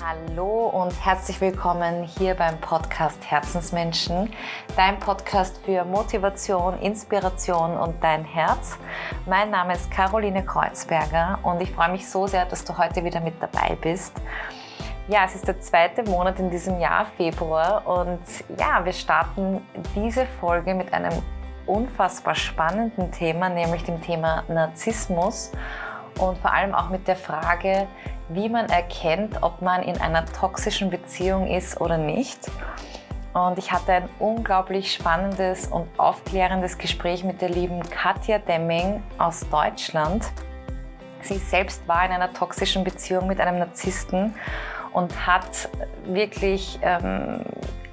Hallo und herzlich willkommen hier beim Podcast Herzensmenschen, dein Podcast für Motivation, Inspiration und dein Herz. Mein Name ist Caroline Kreuzberger und ich freue mich so sehr, dass du heute wieder mit dabei bist. Ja, es ist der zweite Monat in diesem Jahr, Februar, und ja, wir starten diese Folge mit einem unfassbar spannenden Thema, nämlich dem Thema Narzissmus und vor allem auch mit der Frage, wie man erkennt, ob man in einer toxischen Beziehung ist oder nicht. Und ich hatte ein unglaublich spannendes und aufklärendes Gespräch mit der lieben Katja Demming aus Deutschland. Sie selbst war in einer toxischen Beziehung mit einem Narzissten und hat wirklich ähm,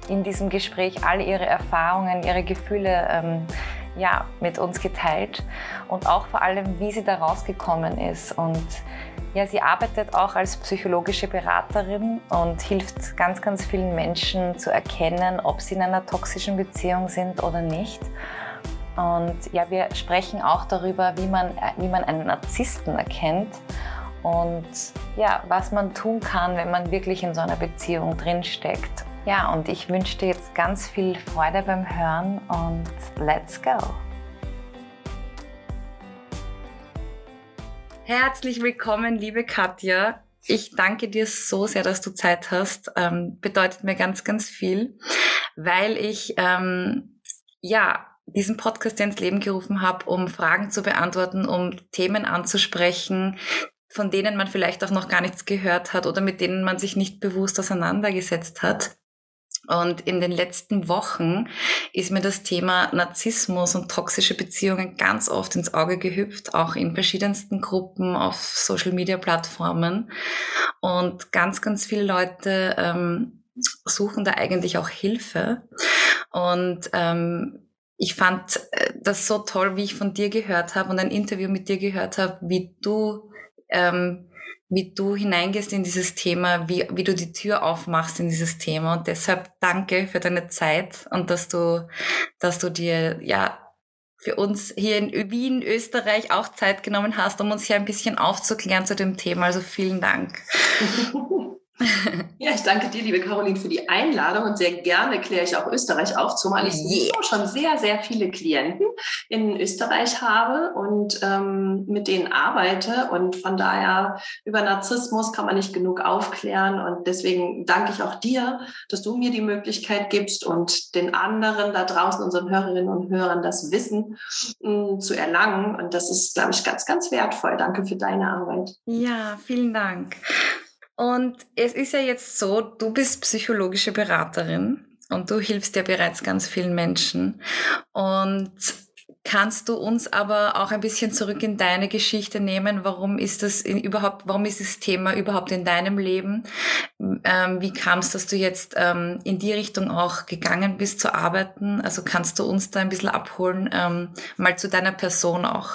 in diesem Gespräch all ihre Erfahrungen, ihre Gefühle ähm, ja, mit uns geteilt und auch vor allem, wie sie da rausgekommen ist. Und ja, sie arbeitet auch als psychologische Beraterin und hilft ganz, ganz vielen Menschen zu erkennen, ob sie in einer toxischen Beziehung sind oder nicht. Und ja, wir sprechen auch darüber, wie man, wie man einen Narzissten erkennt und ja, was man tun kann, wenn man wirklich in so einer Beziehung drinsteckt. Ja, und ich wünsche dir jetzt ganz viel Freude beim Hören und let's go! Herzlich willkommen, liebe Katja. Ich danke dir so sehr, dass du Zeit hast. Ähm, bedeutet mir ganz, ganz viel, weil ich ähm, ja diesen Podcast ins Leben gerufen habe, um Fragen zu beantworten, um Themen anzusprechen, von denen man vielleicht auch noch gar nichts gehört hat oder mit denen man sich nicht bewusst auseinandergesetzt hat. Und in den letzten Wochen ist mir das Thema Narzissmus und toxische Beziehungen ganz oft ins Auge gehüpft, auch in verschiedensten Gruppen auf Social-Media-Plattformen. Und ganz, ganz viele Leute ähm, suchen da eigentlich auch Hilfe. Und ähm, ich fand äh, das so toll, wie ich von dir gehört habe und ein Interview mit dir gehört habe, wie du ähm, wie du hineingehst in dieses Thema, wie, wie du die Tür aufmachst in dieses Thema. Und deshalb danke für deine Zeit und dass du, dass du dir, ja, für uns hier in Wien, Österreich auch Zeit genommen hast, um uns hier ein bisschen aufzuklären zu dem Thema. Also vielen Dank. Ja, ich danke dir, liebe Caroline, für die Einladung und sehr gerne kläre ich auch Österreich auf, zumal ich yeah. schon sehr, sehr viele Klienten in Österreich habe und ähm, mit denen arbeite und von daher über Narzissmus kann man nicht genug aufklären und deswegen danke ich auch dir, dass du mir die Möglichkeit gibst und den anderen da draußen, unseren Hörerinnen und Hörern, das Wissen mh, mm, zu erlangen und das ist, glaube ich, ganz, ganz wertvoll. Danke für deine Arbeit. Ja, vielen Dank. Und es ist ja jetzt so, du bist psychologische Beraterin und du hilfst ja bereits ganz vielen Menschen. Und kannst du uns aber auch ein bisschen zurück in deine Geschichte nehmen? Warum ist das überhaupt, warum ist das Thema überhaupt in deinem Leben? Ähm, wie kam es, dass du jetzt ähm, in die Richtung auch gegangen bist zu arbeiten? Also kannst du uns da ein bisschen abholen, ähm, mal zu deiner Person auch?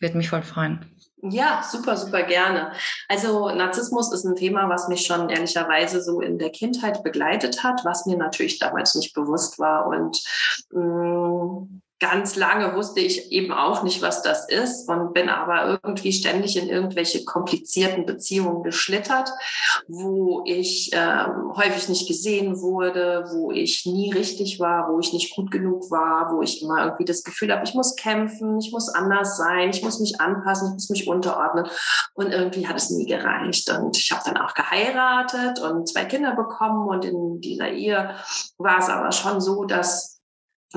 Würde mich voll freuen. Ja, super, super gerne. Also Narzissmus ist ein Thema, was mich schon ehrlicherweise so in der Kindheit begleitet hat, was mir natürlich damals nicht bewusst war. Und mh, mm, ganz lange wusste ich eben auch nicht, was das ist und bin aber irgendwie ständig in irgendwelche komplizierten Beziehungen geschlittert, wo ich ähm, häufig nicht gesehen wurde, wo ich nie richtig war, wo ich nicht gut genug war, wo ich immer irgendwie das Gefühl habe, ich muss kämpfen, ich muss anders sein, ich muss mich anpassen, ich muss mich unterordnen. Und irgendwie hat es nie gereicht. Und ich habe dann auch geheiratet und zwei Kinder bekommen und in dieser Ehe war es aber schon so, dass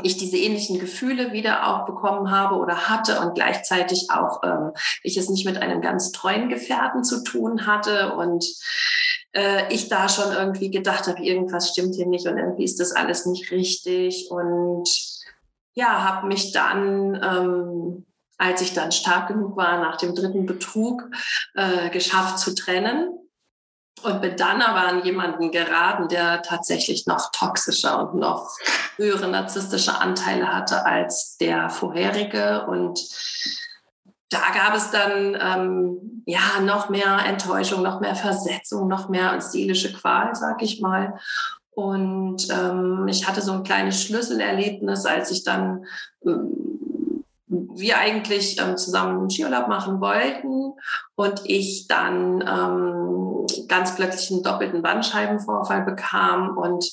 ich diese ähnlichen Gefühle wieder auch bekommen habe oder hatte und gleichzeitig auch ähm, ich es nicht mit einem ganz treuen Gefährten zu tun hatte und äh, ich da schon irgendwie gedacht habe, irgendwas stimmt hier nicht und irgendwie ist das alles nicht richtig und ja, habe mich dann ähm, als ich dann stark genug war, nach dem dritten Betrug äh, geschafft zu trennen und bin dann aber an jemanden geraten, der tatsächlich noch toxischer und noch höhere narzisstische Anteile hatte als der vorherige. Und da gab es dann ähm, ja noch mehr Enttäuschung, noch mehr Versetzung, noch mehr seelische Qual, sag ich mal. Und ähm, ich hatte so ein kleines Schlüsselerlebnis, als ich dann ähm, wir eigentlich ähm, zusammen einen Skiurlaub machen wollten und ich dann ähm, ganz plötzlich einen doppelten Bandscheibenvorfall bekam und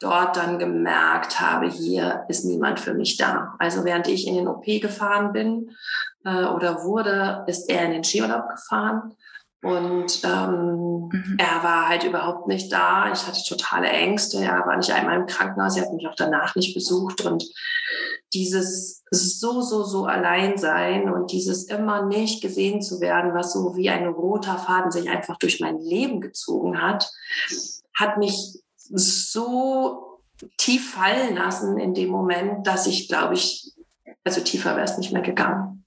dort dann gemerkt habe, hier ist niemand für mich da. Also während ich in den OP gefahren bin äh, oder wurde, ist er in den Skiurlaub gefahren. Und ähm, mhm. er war halt überhaupt nicht da. Ich hatte totale Ängste. Er war nicht einmal im Krankenhaus. Er hat mich auch danach nicht besucht. Und dieses so, so, so allein sein und dieses immer nicht gesehen zu werden, was so wie ein roter Faden sich einfach durch mein Leben gezogen hat, hat mich so tief fallen lassen in dem Moment, dass ich, glaube ich, also tiefer wäre es nicht mehr gegangen.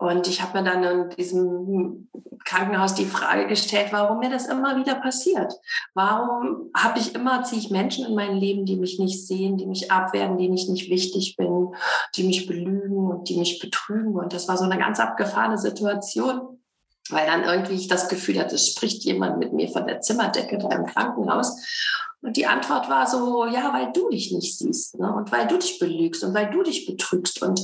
Und ich habe mir dann in diesem Krankenhaus die Frage gestellt, warum mir das immer wieder passiert. Warum habe ich immer, ziehe ich Menschen in mein Leben, die mich nicht sehen, die mich abwerten, denen ich nicht wichtig bin, die mich belügen und die mich betrügen. Und das war so eine ganz abgefahrene Situation weil dann irgendwie ich das Gefühl hatte, es spricht jemand mit mir von der Zimmerdecke da im Krankenhaus. Und die Antwort war so, ja, weil du dich nicht siehst ne? und weil du dich belügst und weil du dich betrügst und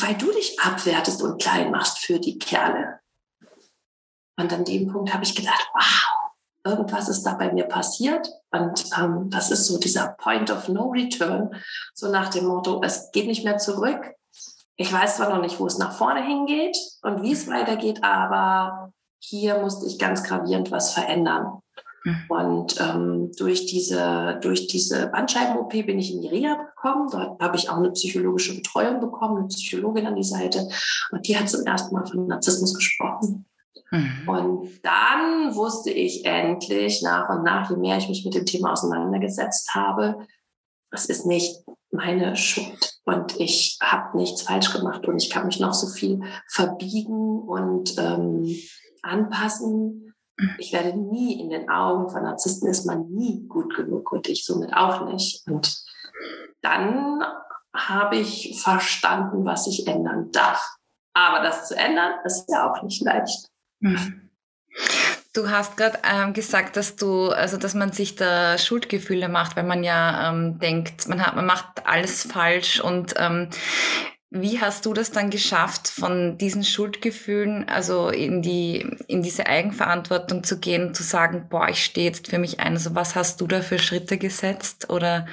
weil du dich abwertest und klein machst für die Kerle. Und an dem Punkt habe ich gedacht, wow, irgendwas ist da bei mir passiert. Und ähm, das ist so dieser Point of No Return, so nach dem Motto, es geht nicht mehr zurück. Ich weiß zwar noch nicht, wo es nach vorne hingeht und wie es weitergeht, aber hier musste ich ganz gravierend was verändern. Mhm. Und ähm, durch diese, durch diese Bandscheiben-OP bin ich in die Reha gekommen. Dort habe ich auch eine psychologische Betreuung bekommen, eine Psychologin an die Seite. Und die hat zum ersten Mal von Narzissmus gesprochen. Mhm. Und dann wusste ich endlich nach und nach, je mehr ich mich mit dem Thema auseinandergesetzt habe, es ist nicht meine Schuld und ich habe nichts falsch gemacht und ich kann mich noch so viel verbiegen und ähm, anpassen. Ich werde nie in den Augen von Narzissten ist man nie gut genug und ich somit auch nicht. Und dann habe ich verstanden, was ich ändern darf. Aber das zu ändern, ist ja auch nicht leicht. Mhm. Du hast gerade ähm, gesagt, dass du, also dass man sich da Schuldgefühle macht, weil man ja ähm, denkt, man hat, man macht alles falsch. Und ähm, wie hast du das dann geschafft, von diesen Schuldgefühlen, also in die in diese Eigenverantwortung zu gehen, zu sagen, boah, ich stehe jetzt für mich ein. Also was hast du da für Schritte gesetzt oder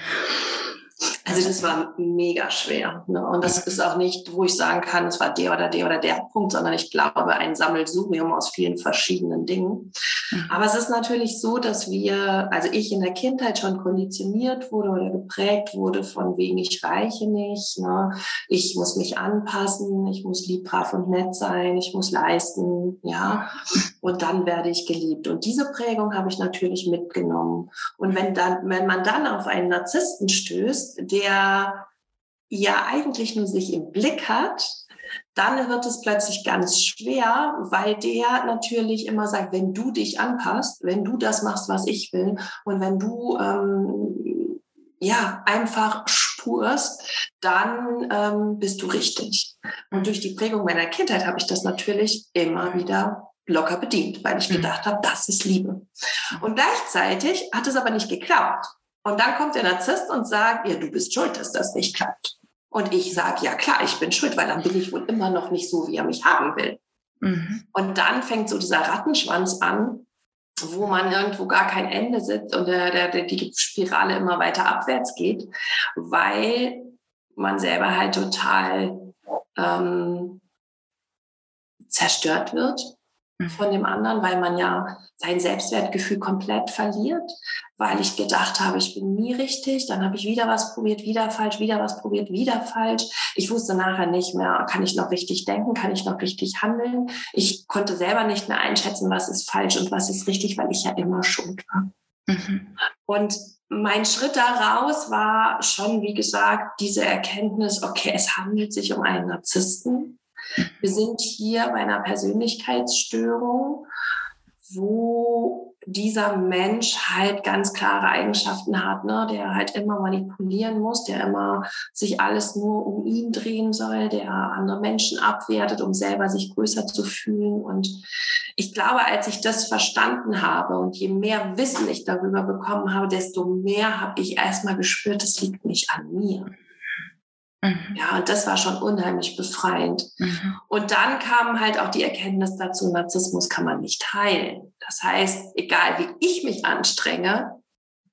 also das war mega schwer. Ne? Und das ist auch nicht, wo ich sagen kann, es war der oder der oder der Punkt, sondern ich glaube, ein Sammelsurium aus vielen verschiedenen Dingen. Mhm. Aber es ist natürlich so, dass wir, also ich in der Kindheit schon konditioniert wurde oder geprägt wurde von wegen, ich reiche nicht, ne? ich muss mich anpassen, ich muss lieb, brav und nett sein, ich muss leisten, ja. Und dann werde ich geliebt. Und diese Prägung habe ich natürlich mitgenommen. Und wenn dann, wenn man dann auf einen Narzissten stößt, der ja eigentlich nur sich im Blick hat, dann wird es plötzlich ganz schwer, weil der natürlich immer sagt, wenn du dich anpasst, wenn du das machst, was ich will und wenn du ähm, ja einfach spurst, dann ähm, bist du richtig. Und durch die Prägung meiner Kindheit habe ich das natürlich immer wieder locker bedient, weil ich mhm. gedacht habe, das ist Liebe. Und gleichzeitig hat es aber nicht geklappt. Und dann kommt der Narzisst und sagt, ja, du bist schuld, dass das nicht klappt. Und ich sage, ja klar, ich bin schuld, weil dann bin ich wohl immer noch nicht so, wie er mich haben will. Mhm. Und dann fängt so dieser Rattenschwanz an, wo man irgendwo gar kein Ende sitzt und der, der, der, die Spirale immer weiter abwärts geht, weil man selber halt total ähm, zerstört wird. Von dem anderen, weil man ja sein Selbstwertgefühl komplett verliert, weil ich gedacht habe, ich bin nie richtig, dann habe ich wieder was probiert, wieder falsch, wieder was probiert, wieder falsch. Ich wusste nachher nicht mehr, kann ich noch richtig denken, kann ich noch richtig handeln. Ich konnte selber nicht mehr einschätzen, was ist falsch und was ist richtig, weil ich ja immer schuld war. Mhm. Und mein Schritt daraus war schon, wie gesagt, diese Erkenntnis, okay, es handelt sich um einen Narzissten. Wir sind hier bei einer Persönlichkeitsstörung, wo dieser Mensch halt ganz klare Eigenschaften hat, ne? der halt immer manipulieren muss, der immer sich alles nur um ihn drehen soll, der andere Menschen abwertet, um selber sich größer zu fühlen. Und ich glaube, als ich das verstanden habe und je mehr Wissen ich darüber bekommen habe, desto mehr habe ich erstmal gespürt, es liegt nicht an mir. Mhm. Ja, und das war schon unheimlich befreiend. Mhm. Und dann kam halt auch die Erkenntnis dazu, Narzissmus kann man nicht heilen. Das heißt, egal wie ich mich anstrenge,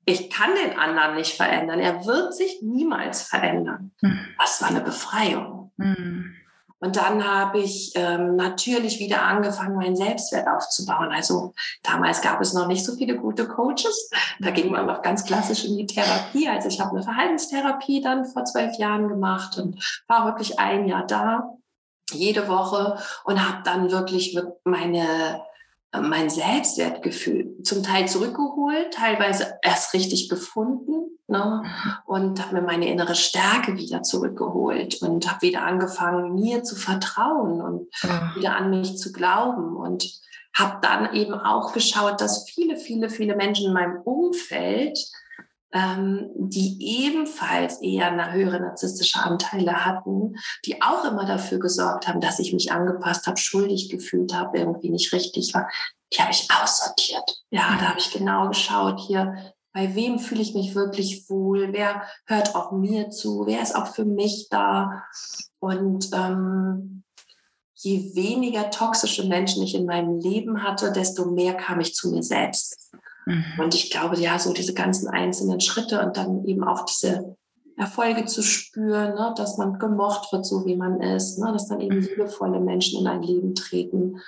ich kann den anderen nicht verändern. Er wird sich niemals verändern. Mhm. Das war eine Befreiung. Mhm. Und dann habe ich ähm, natürlich wieder angefangen, meinen Selbstwert aufzubauen. Also damals gab es noch nicht so viele gute Coaches. Da ging man noch ganz klassisch in die Therapie. Also ich habe eine Verhaltenstherapie dann vor zwölf Jahren gemacht und war wirklich ein Jahr da, jede Woche und habe dann wirklich meine mein Selbstwertgefühl zum Teil zurückgeholt, teilweise erst richtig gefunden ne? Mhm. und habe mir meine innere Stärke wieder zurückgeholt und habe wieder angefangen, mir zu vertrauen und ja. wieder an mich zu glauben und habe dann eben auch geschaut, dass viele, viele, viele Menschen in meinem Umfeld ähm, die ebenfalls eher eine höhere narzisstische Anteile hatten, die auch immer dafür gesorgt haben, dass ich mich angepasst habe, schuldig gefühlt habe, irgendwie nicht richtig war. Die habe ich aussortiert. Ja, da habe ich genau geschaut hier, bei wem fühle ich mich wirklich wohl, wer hört auch mir zu, wer ist auch für mich da. Und ähm, je weniger toxische Menschen ich in meinem Leben hatte, desto mehr kam ich zu mir selbst. Mhm. Und ich glaube, ja, so diese ganzen einzelnen Schritte und dann eben auch diese Erfolge zu spüren, ne, dass man gemocht wird, so wie man ist, ne, dass dann eben mhm. liebevolle Menschen in ein Leben treten.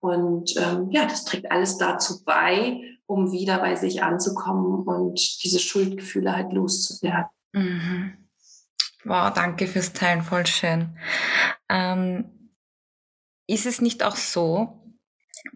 Und ähm, ja, das trägt alles dazu bei, um wieder bei sich anzukommen und diese Schuldgefühle halt loszuwerden. Mhm. Wow, danke fürs Teilen, voll schön. Ähm, ist es nicht auch so,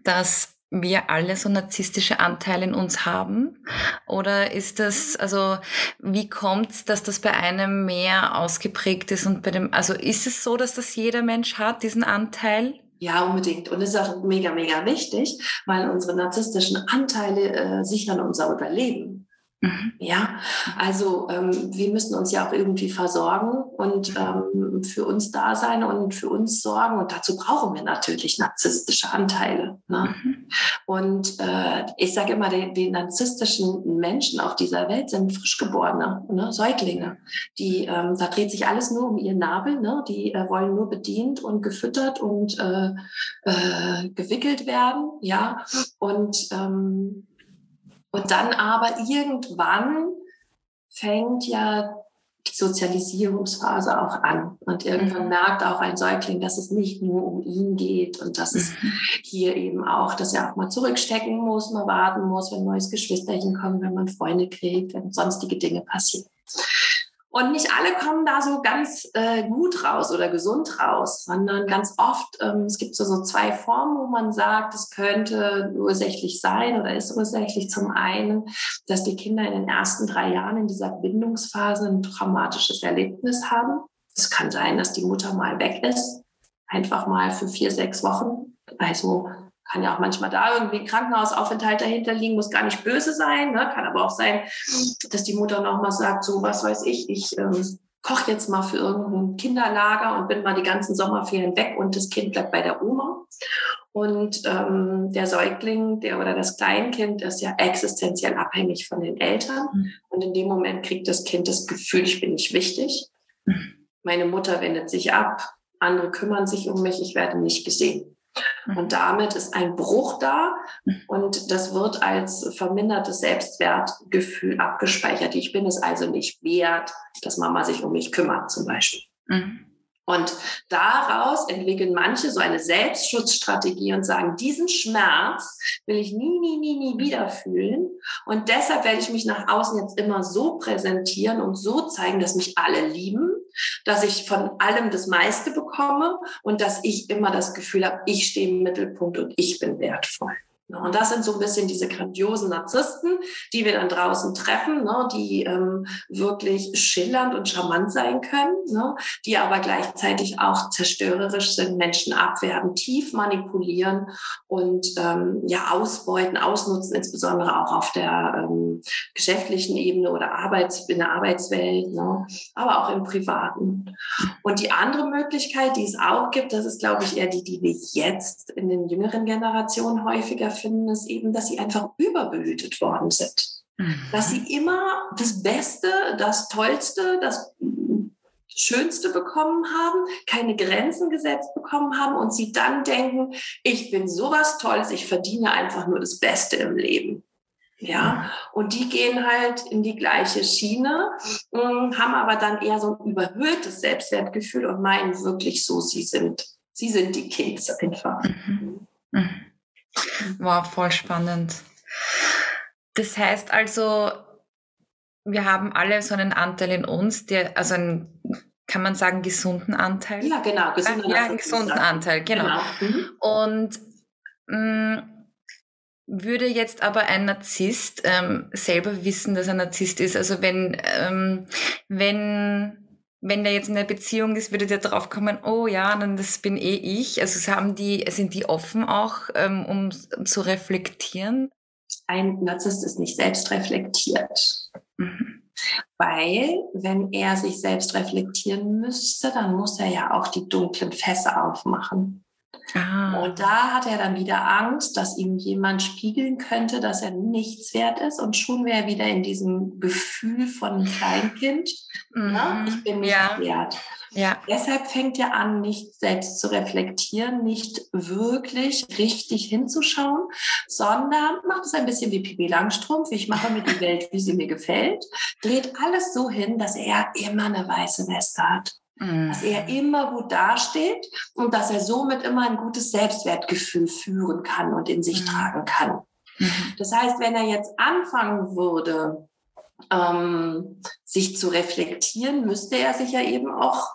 dass wir alle so narzisstische Anteile in uns haben? Oder ist das, also wie kommt es, dass das bei einem mehr ausgeprägt ist und bei dem, also ist es so, dass das jeder Mensch hat, diesen Anteil? Ja, unbedingt. Und es ist auch mega, mega wichtig, weil unsere narzisstischen Anteile äh, sichern unser Überleben. Mhm. Ja, also ähm, wir müssen uns ja auch irgendwie versorgen und ähm, für uns da sein und für uns sorgen. Und dazu brauchen wir natürlich narzisstische Anteile. Ne? Mhm. Und äh, ich sage immer, die, die, narzisstischen Menschen auf dieser Welt sind Frischgeborene, ne? Säuglinge. Die, ähm, da dreht sich alles nur um ihren Nabel. Ne? Die äh, wollen nur bedient und gefüttert und äh, äh gewickelt werden. Ja, und ähm, und dann aber irgendwann fängt ja die Sozialisierungsphase auch an. Und irgendwann mhm. merkt auch ein Säugling, dass es nicht nur um ihn geht und dass es mhm. hier eben auch, dass er auch mal zurückstecken muss, mal warten muss, wenn neues Geschwisterchen kommt, wenn man Freunde kriegt, wenn sonstige Dinge passieren. Und nicht alle kommen da so ganz äh, gut raus oder gesund raus, sondern ganz oft, ähm, es gibt so, so zwei Formen, wo man sagt, es könnte ursächlich sein oder ist ursächlich. Zum einen, dass die Kinder in den ersten drei Jahren in dieser Bindungsphase ein traumatisches Erlebnis haben. Es kann sein, dass die Mutter mal weg ist, einfach mal für vier, sechs Wochen. Also kann ja auch manchmal da irgendwie ein Krankenhausaufenthalt dahinter liegen, muss gar nicht böse sein. Ne? Kann aber auch sein, dass die Mutter nochmal sagt, so was weiß ich, ich ähm, koche jetzt mal für irgendein Kinderlager und bin mal die ganzen Sommerferien weg und das Kind bleibt bei der Oma. Und ähm, der Säugling, der oder das Kleinkind ist ja existenziell abhängig von den Eltern. Mhm. Und in dem Moment kriegt das Kind das Gefühl, ich bin nicht wichtig. Mhm. Meine Mutter wendet sich ab, andere kümmern sich um mich, ich werde nicht gesehen. Und mhm. damit ist ein Bruch da und das wird als vermindertes Selbstwertgefühl abgespeichert. Ich bin es also nicht wert, dass Mama sich um mich kümmert zum Beispiel. Mhm. Und daraus entwickeln manche so eine Selbstschutzstrategie und sagen, diesen Schmerz will ich nie, nie, nie, nie wieder fühlen. Und deshalb werde ich mich nach außen jetzt immer so präsentieren und so zeigen, dass mich alle lieben, dass ich von allem das meiste bekomme und dass ich immer das Gefühl habe, ich stehe im Mittelpunkt und ich bin wertvoll. Ne, und das sind so ein bisschen diese grandiosen Narzissten, die wir dann draußen treffen, ne, die ähm, wirklich schillernd und charmant sein können, ne, die aber gleichzeitig auch zerstörerisch sind, Menschen abwerten, tief manipulieren und ähm, ja ausbeuten, ausnutzen, insbesondere auch auf der ähm, geschäftlichen Ebene oder Arbeits in der Arbeitswelt, ne, aber auch im Privaten. Und die andere Möglichkeit, die es auch gibt, das ist, glaube ich, eher die, die wir jetzt in den jüngeren Generationen häufiger finden, ist eben, dass sie einfach überbehütet worden sind. Mhm. Dass sie immer das Beste, das Tollste, das Schönste bekommen haben, keine Grenzen gesetzt bekommen haben und sie dann denken, ich bin sowas Tolles, ich verdiene einfach nur das Beste im Leben. Ja, und die gehen halt in die gleiche Schiene, ähm, haben aber dann eher so ein überhöhtes Selbstwertgefühl und meinen wirklich so, sie sind, sie sind die Kings einfach. Mhm. Mhm. Wow, voll spannend. Das heißt also, wir haben alle so einen Anteil in uns, der, also einen, kann man sagen, gesunden Anteil? Ja, genau, gesunden ja, einen gesunden Anteil, genau. genau. Mhm. Und mh, mm, würde jetzt aber ein Narzisst ähm, selber wissen, dass er Narzisst ist? Also wenn, ähm, wenn, wenn der jetzt in einer Beziehung ist, würde der drauf kommen, oh ja, dann das bin eh ich. Also haben die, sind die offen auch, ähm, um zu reflektieren? Ein Narzisst ist nicht selbst reflektiert. Mhm. Weil, wenn er sich selbst reflektieren müsste, dann muss er ja auch die dunklen Fässer aufmachen. Ah. Und da hat er dann wieder Angst, dass ihm jemand spiegeln könnte, dass er nichts wert ist. Und schon wäre er wieder in diesem Gefühl von einem Kleinkind. Mhm. Ne? Ich bin nicht ja. wert. Ja. Deshalb fängt er an, nicht selbst zu reflektieren, nicht wirklich richtig hinzuschauen, sondern macht es ein bisschen wie Pipi Langstrumpf. Ich mache mir die Welt, wie sie mir gefällt, dreht alles so hin, dass er immer eine weiße Weste hat dass er mhm. immer gut dasteht und dass er somit immer ein gutes Selbstwertgefühl führen kann und in sich mhm. tragen kann. Mhm. Das heißt, wenn er jetzt anfangen würde, ähm, sich zu reflektieren, müsste er sich ja eben auch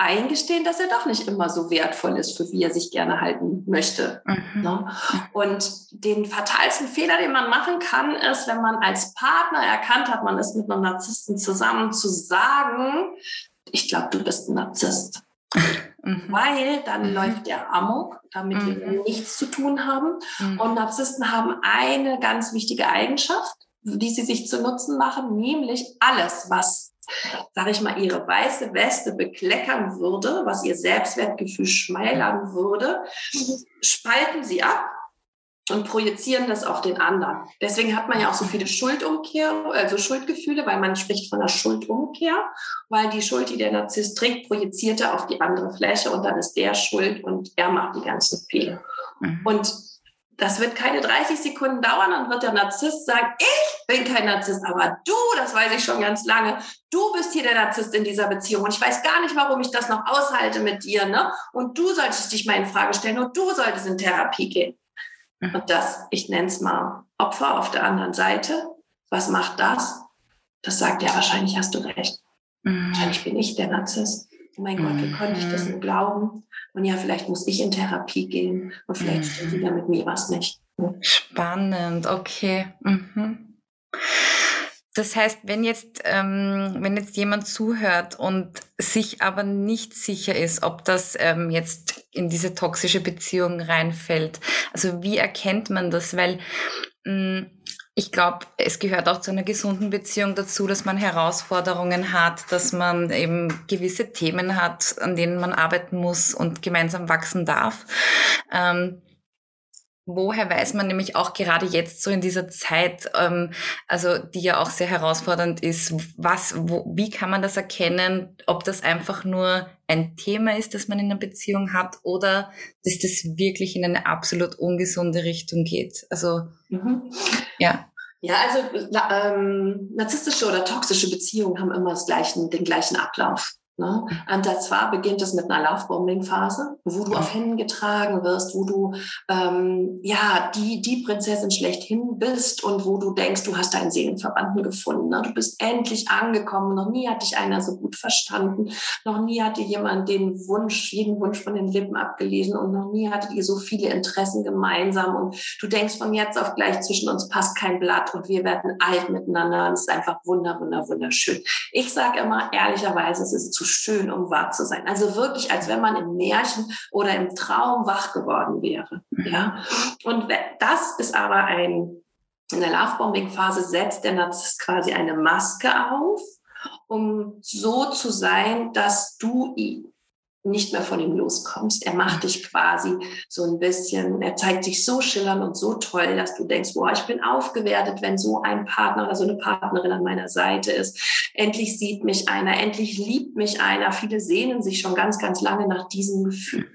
eingestehen, dass er doch nicht immer so wertvoll ist, für wie er sich gerne halten möchte. Mhm. Ne? Und den fatalsten Fehler, den man machen kann, ist, wenn man als Partner erkannt hat, man ist mit einem Narzissten zusammen, zu sagen, ich glaube, du bist ein Narzisst. Mhm. Weil dann mhm. läuft der Amok, damit mhm. wir nichts zu tun haben. Mhm. Und Narzissten haben eine ganz wichtige Eigenschaft, die sie sich zu Nutzen machen, nämlich alles, was, sage ich mal, ihre weiße Weste bekleckern würde, was ihr Selbstwertgefühl schmälern würde, spalten sie ab und projizieren das auf den anderen. Deswegen hat man ja auch so viele Schuldumkehr, also Schuldgefühle, weil man spricht von der Schuldumkehr, weil die Schuld, die der Narzisst trägt, projiziert er auf die andere Fläche und dann ist der schuld und er macht die ganzen Fehler. Mhm. Und das wird keine 30 Sekunden dauern, dann wird der Narzisst sagen, ich bin kein Narzisst, aber du, das weiß ich schon ganz lange, du bist hier der Narzisst in dieser Beziehung und ich weiß gar nicht, warum ich das noch aushalte mit dir, ne? Und du solltest dich mal in Frage stellen und du solltest in Therapie gehen. Mhm. Und das, ich nenne es mal Opfer auf der anderen Seite, was macht das? Das sagt ja, wahrscheinlich hast du recht. Mhm. Wahrscheinlich bin ich der Narzisst. Oh mein Gott, wie konnte ich das nur glauben? Und ja, vielleicht muss ich in Therapie gehen und vielleicht mhm. stimmt wieder mit mir was nicht. Spannend, okay. Mhm. Das heißt, wenn jetzt, ähm, wenn jetzt jemand zuhört und sich aber nicht sicher ist, ob das ähm, jetzt in diese toxische Beziehung reinfällt, also wie erkennt man das? Weil mh, mm, ich glaube, es gehört auch zu einer gesunden Beziehung dazu, dass man Herausforderungen hat, dass man eben gewisse Themen hat, an denen man arbeiten muss und gemeinsam wachsen darf. Ähm, woher weiß man nämlich auch gerade jetzt so in dieser Zeit, ähm, also die ja auch sehr herausfordernd ist, was, wo, wie kann man das erkennen, ob das einfach nur ein Thema ist, das man in einer Beziehung hat oder dass das wirklich in eine absolut ungesunde Richtung geht? Also, mhm. ja. Ja, also ähm, narzisstische oder toxische Beziehungen haben immer das gleichen, den gleichen Ablauf. Ne? Und zwar beginnt es mit einer Laufbombing-Phase, wo du auf Händen getragen wirst, wo du ähm, ja die, die Prinzessin schlechthin bist und wo du denkst, du hast deinen Seelenverwandten gefunden. Ne? Du bist endlich angekommen. Noch nie hat dich einer so gut verstanden. Noch nie hatte jemand den Wunsch, jeden Wunsch von den Lippen abgelesen und noch nie hattet ihr so viele Interessen gemeinsam. Und du denkst von jetzt auf gleich zwischen uns passt kein Blatt und wir werden alt miteinander. Und es ist einfach wunder, wunder, wunderschön. Ich sage immer ehrlicherweise, es ist zu schön, um wahr zu sein. Also wirklich, als wenn man im Märchen oder im Traum wach geworden wäre. Ja? Und das ist aber ein, in der Lovebombing-Phase setzt der Narzisst quasi eine Maske auf, um so zu sein, dass du nicht mehr von ihm loskommst. Er macht dich quasi so ein bisschen, er zeigt sich so schillernd und so toll, dass du denkst, boah, ich bin aufgewertet, wenn so ein Partner oder so eine Partnerin an meiner Seite ist. Endlich sieht mich einer, endlich liebt mich einer. Viele sehnen sich schon ganz, ganz lange nach diesem Gefühl.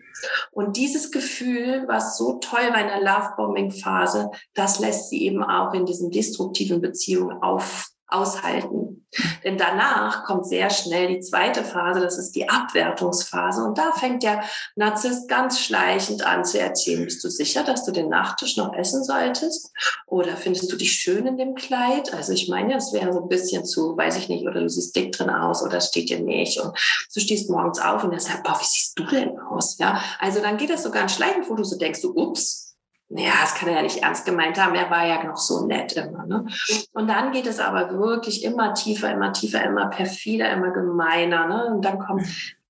Und dieses Gefühl, was so toll war in der Lovebombing-Phase, das lässt sie eben auch in diesen destruktiven Beziehungen auf, aushalten. Denn danach kommt sehr schnell die zweite Phase, das ist die Abwertungsphase. Und da fängt der Narzisst ganz schleichend an zu erzählen, bist du sicher, dass du den Nachtisch noch essen solltest? Oder findest du dich schön in dem Kleid? Also ich meine, es wäre so ein bisschen zu, weiß ich nicht, oder du siehst dick drin aus oder steht dir nicht. Und du stehst morgens auf und er sagt, boah, wie siehst du denn aus? Ja, also dann geht das so ganz schleichend, wo du so denkst, so, ups, ja, das kann er ja nicht ernst gemeint haben. Er war ja noch so nett immer. Ne? Und dann geht es aber wirklich immer tiefer, immer tiefer, immer perfider, immer gemeiner. Ne? Und dann kommt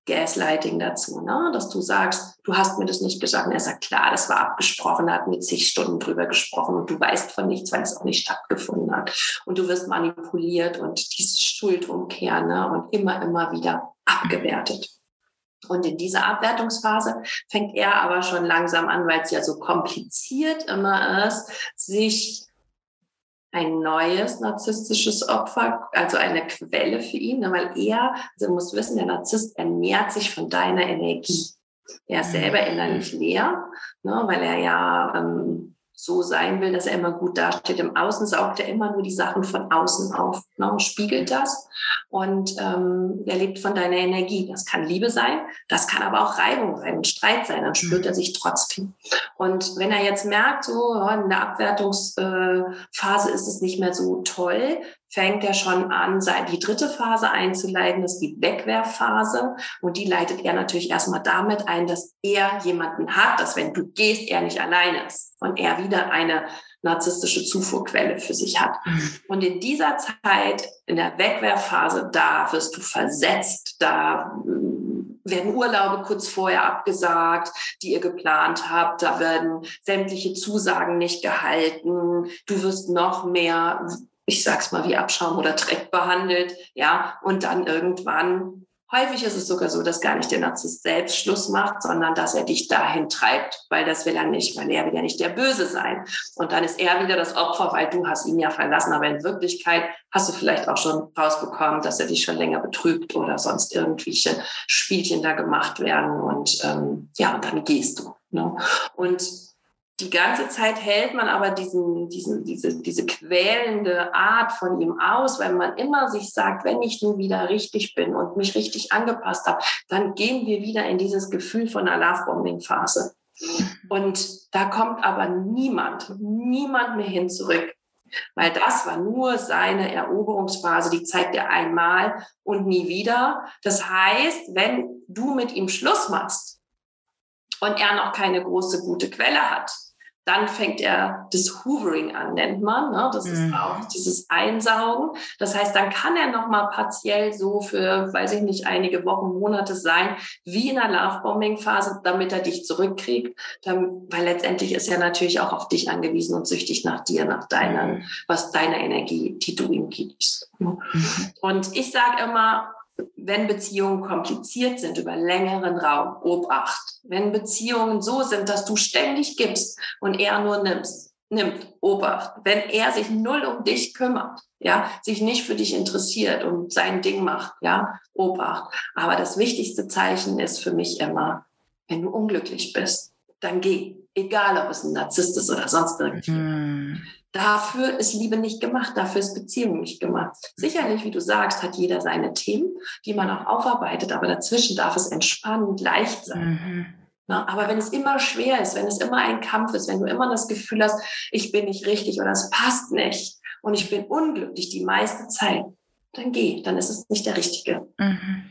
Gaslighting dazu, ne? dass du sagst, du hast mir das nicht gesagt. Und er sagt, klar, das war abgesprochen, er hat mit zig Stunden drüber gesprochen und du weißt von nichts, weil es auch nicht stattgefunden hat. Und du wirst manipuliert und diese Schuldumkehr ne? und immer, immer wieder abgewertet. Und in dieser Abwertungsphase fängt er aber schon langsam an, weil es ja so kompliziert immer ist, sich ein neues narzisstisches Opfer, also eine Quelle für ihn, ne, weil er, also du musst wissen, der Narzisst ernährt sich von deiner Energie. Er ist selber mhm. innerlich leer, ne, weil er ja ähm, so sein will, dass er immer gut dasteht. Im Außen saugt er immer nur die Sachen von außen auf ne, und spiegelt das. Und ähm, er lebt von deiner Energie. Das kann Liebe sein, das kann aber auch Reibung sein Streit sein. Dann spürt er sich trotzdem. Und wenn er jetzt merkt, so in der Abwertungsphase ist es nicht mehr so toll, fängt er schon an, die dritte Phase einzuleiten, das ist die Wegwerfphase. Und die leitet er natürlich erstmal damit ein, dass er jemanden hat, dass wenn du gehst, er nicht alleine ist und er wieder eine narzisstische Zufuhrquelle für sich hat. Mhm. Und in dieser Zeit, in der Wegwerfphase, da wirst du versetzt, da mm, werden Urlaube kurz vorher abgesagt, die ihr geplant habt, da werden sämtliche Zusagen nicht gehalten, du wirst noch mehr ich sag's mal, wie Abschaum oder Dreck behandelt, ja, und dann irgendwann Häufig ist es sogar so, dass gar nicht der Narzisst selbst Schluss macht, sondern dass er dich dahin treibt, weil das will er nicht, weil er will ja nicht der Böse sein. Und dann ist er wieder das Opfer, weil du hast ihn ja verlassen. Aber in Wirklichkeit hast du vielleicht auch schon rausbekommen, dass er dich schon länger betrügt oder sonst irgendwelche Spielchen da gemacht werden. Und ähm, ja, und dann gehst du. Ne? Und die ganze Zeit hält man aber diesen, diesen, diese, diese quälende Art von ihm aus, weil man immer sich sagt, wenn ich nun wieder richtig bin und mich richtig angepasst habe, dann gehen wir wieder in dieses Gefühl von einer Lovebombing-Phase. Und da kommt aber niemand, niemand mehr hin zurück. Weil das war nur seine Eroberungsphase, die zeigt er einmal und nie wieder. Das heißt, wenn du mit ihm Schluss machst und er noch keine große gute Quelle hat, dann fängt er das Hoovering an, nennt man. Ne? Das mhm. ist auch dieses Einsaugen. Das heißt, dann kann er noch mal partiell so für, weiß ich nicht, einige Wochen, Monate sein, wie in einer Lovebombing-Phase, damit er dich zurückkriegt. Dann, weil letztendlich ist er natürlich auch auf dich angewiesen und süchtig nach dir, nach deiner, mhm. was deiner Energie, die du ihm gibst. Mhm. Und ich sage immer, wenn Beziehungen kompliziert sind über längeren Raum, Obacht. Wenn Beziehungen so sind, dass du ständig gibst und er nur nimmst, nimmt, Obacht. Wenn er sich null um dich kümmert, ja, sich nicht für dich interessiert und sein Ding macht, ja, Obacht. Aber das wichtigste Zeichen ist für mich immer, wenn du unglücklich bist, dann geh. Egal, ob es ein Narzisst ist oder sonst irgendwie. Mhm. Dafür ist Liebe nicht gemacht, dafür ist Beziehung nicht gemacht. Sicherlich, wie du sagst, hat jeder seine Themen, die man auch aufarbeitet, aber dazwischen darf es entspannend, leicht sein. Mhm. Na, aber wenn es immer schwer ist, wenn es immer ein Kampf ist, wenn du immer das Gefühl hast, ich bin nicht richtig oder es passt nicht und ich bin unglücklich die meiste Zeit, dann geh, dann ist es nicht der Richtige. Mhm.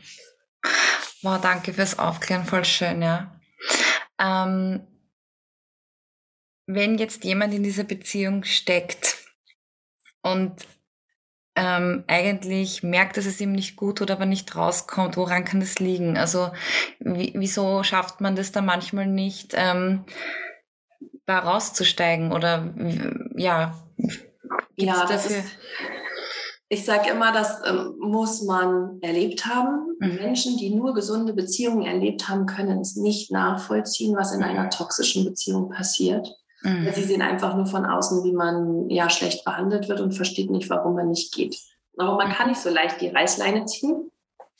Wow, danke fürs Aufklären, voll schön, ja. Ähm, wenn jetzt jemand in dieser Beziehung steckt und ähm, eigentlich merkt, dass es ihm nicht gut tut, aber nicht rauskommt, woran kann das liegen? Also wieso schafft man das da manchmal nicht, ähm, da rauszusteigen? Oder ja, ja, dafür? ich sage immer, das ähm, muss man erlebt haben. Mhm. Menschen, die nur gesunde Beziehungen erlebt haben, können es nicht nachvollziehen, was in einer mhm. toxischen Beziehung passiert. Mhm. Sie sehen einfach nur von außen, wie man ja schlecht behandelt wird und versteht nicht, warum man nicht geht. Aber man kann nicht so leicht die Reißleine ziehen.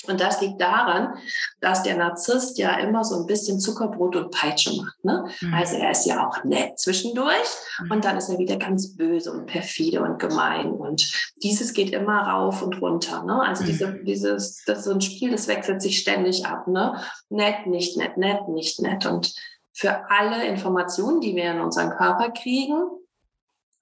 Und das liegt daran, dass der Narzisst ja immer so ein bisschen Zuckerbrot und Peitsche macht. Ne? Mhm. Also er ist ja auch nett zwischendurch mhm. und dann ist er wieder ganz böse und perfide und gemein. Und dieses geht immer rauf und runter. Ne? Also mhm. diese, dieses, das ist so ein Spiel, das wechselt sich ständig ab. Ne? Nett, nicht nett, nett, nicht nett. Und für alle Informationen, die wir in unseren Körper kriegen,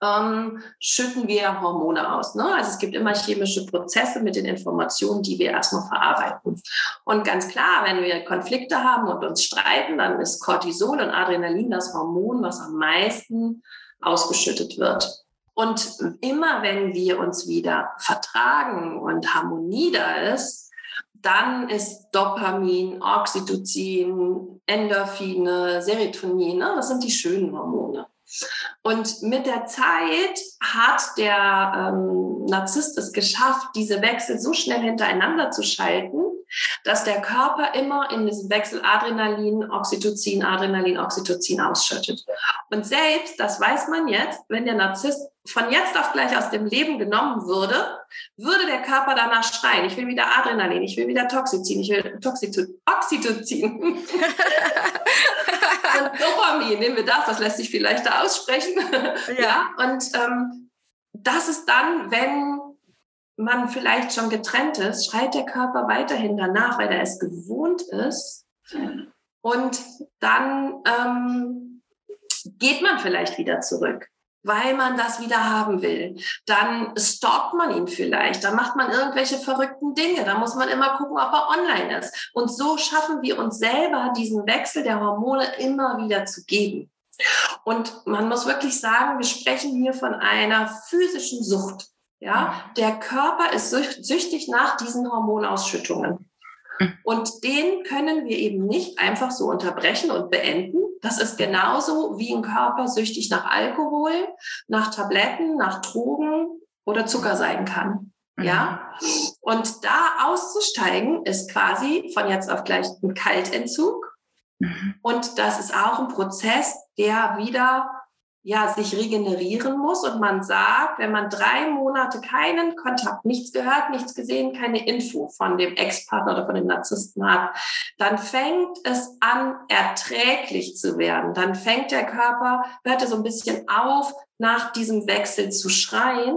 ähm, schütten wir Hormone aus. Ne? Also es gibt immer chemische Prozesse mit den Informationen, die wir erstmal verarbeiten. Und ganz klar, wenn wir Konflikte haben und uns streiten, dann ist Cortisol und Adrenalin das Hormon, was am meisten ausgeschüttet wird. Und immer wenn wir uns wieder vertragen und Harmonie da ist, dann ist Dopamin, Oxytocin, Endorphine, Serotonin, ne? das sind die schönen Hormone. Und mit der Zeit hat der ähm, Narzisst es geschafft, diese Wechsel so schnell hintereinander zu schalten, dass der Körper immer in diesem Wechsel Adrenalin, Oxytocin, Adrenalin, Oxytocin ausschüttet. Und selbst, das weiß man jetzt, wenn der Narzisst von jetzt auf gleich aus dem Leben genommen würde, würde der Körper danach schreien, ich will wieder Adrenalin, ich will wieder Toxizin, ich will Toxito Oxytocin. Und Dopamin, nehmen wir das, das lässt sich viel leichter aussprechen. Ja. ja und ähm, das ist dann, wenn man vielleicht schon getrennt ist, schreit der Körper weiterhin danach, weil er es gewohnt ist. Und dann ähm, geht man vielleicht wieder zurück weil man das wieder haben will. Dann stalkt man ihn vielleicht, dann macht man irgendwelche verrückten Dinge, da muss man immer gucken, ob er online ist. Und so schaffen wir uns selber diesen Wechsel der Hormone immer wieder zu geben. Und man muss wirklich sagen, wir sprechen hier von einer physischen Sucht. Ja, der Körper ist süchtig nach diesen Hormonausschüttungen. Mhm. Und den können wir eben nicht einfach so unterbrechen und beenden. Das ist genauso wie ein Körper süchtig nach Alkohol, nach Tabletten, nach Drogen oder Zucker sein kann. Ja, mhm. und da auszusteigen ist quasi von jetzt auf gleich ein Kaltentzug. Mhm. Und das ist auch ein Prozess, der wieder ja, sich regenerieren muss und man sagt, wenn man drei Monate keinen Kontakt, nichts gehört, nichts gesehen, keine Info von dem Ex-Partner oder von dem Narzissten hat, dann fängt es an, erträglich zu werden. Dann fängt der Körper, hört er so ein bisschen auf, nach diesem Wechsel zu schreien.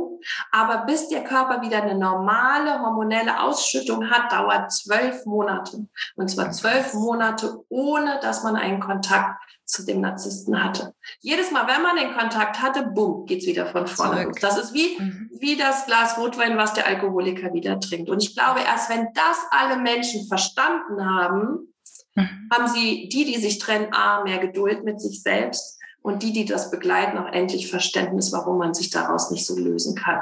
Aber bis der Körper wieder eine normale hormonelle Ausschüttung hat, dauert zwölf Monate. Und zwar zwölf Monate, ohne dass man einen Kontakt zu dem Narzissten hatte. Jedes Mal, wenn man den Kontakt hatte, bumm, geht's wieder von vorne. Zurück. Das ist wie, mhm. wie das Glas Rotwein, was der Alkoholiker wieder trinkt. Und ich glaube, erst wenn das alle Menschen verstanden haben, mhm. haben sie, die, die sich trennen, A, mehr Geduld mit sich selbst und die, die das begleiten, auch endlich Verständnis, warum man sich daraus nicht so lösen kann.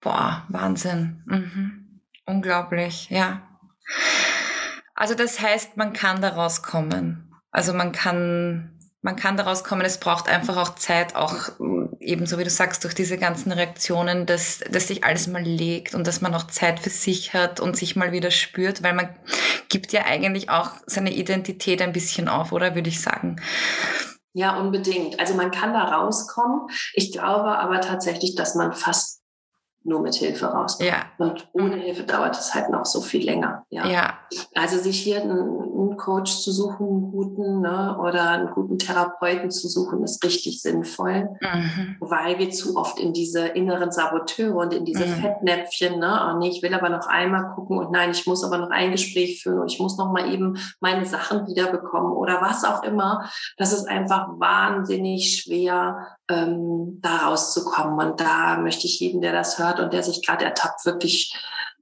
Boah, Wahnsinn. Mhm. Unglaublich, ja. Also das heißt, man kann daraus kommen. Also man kann, man kann daraus kommen, es braucht einfach auch Zeit, auch ebenso wie du sagst, durch diese ganzen Reaktionen, dass, dass sich alles mal legt und dass man auch Zeit für sich hat und sich mal wieder spürt, weil man gibt ja eigentlich auch seine Identität ein bisschen auf, oder würde ich sagen. Ja, unbedingt. Also man kann da rauskommen. Ich glaube aber tatsächlich, dass man fast nur mit Hilfe rauskommt. Ja. Und ohne Hilfe dauert es halt noch so viel länger. Ja. ja. Also sich hier einen, einen Coach zu suchen, einen guten ne, oder einen guten Therapeuten zu suchen, ist richtig sinnvoll, mhm. weil wir zu oft in diese inneren Saboteure und in diese mhm. Fettnäpfchen, ne, oh nee, ich will aber noch einmal gucken und nein, ich muss aber noch ein Gespräch führen und ich muss noch mal eben meine Sachen wiederbekommen oder was auch immer. Das ist einfach wahnsinnig schwer, ähm, da rauszukommen. Und da möchte ich jedem, der das hört und der sich gerade ertappt, wirklich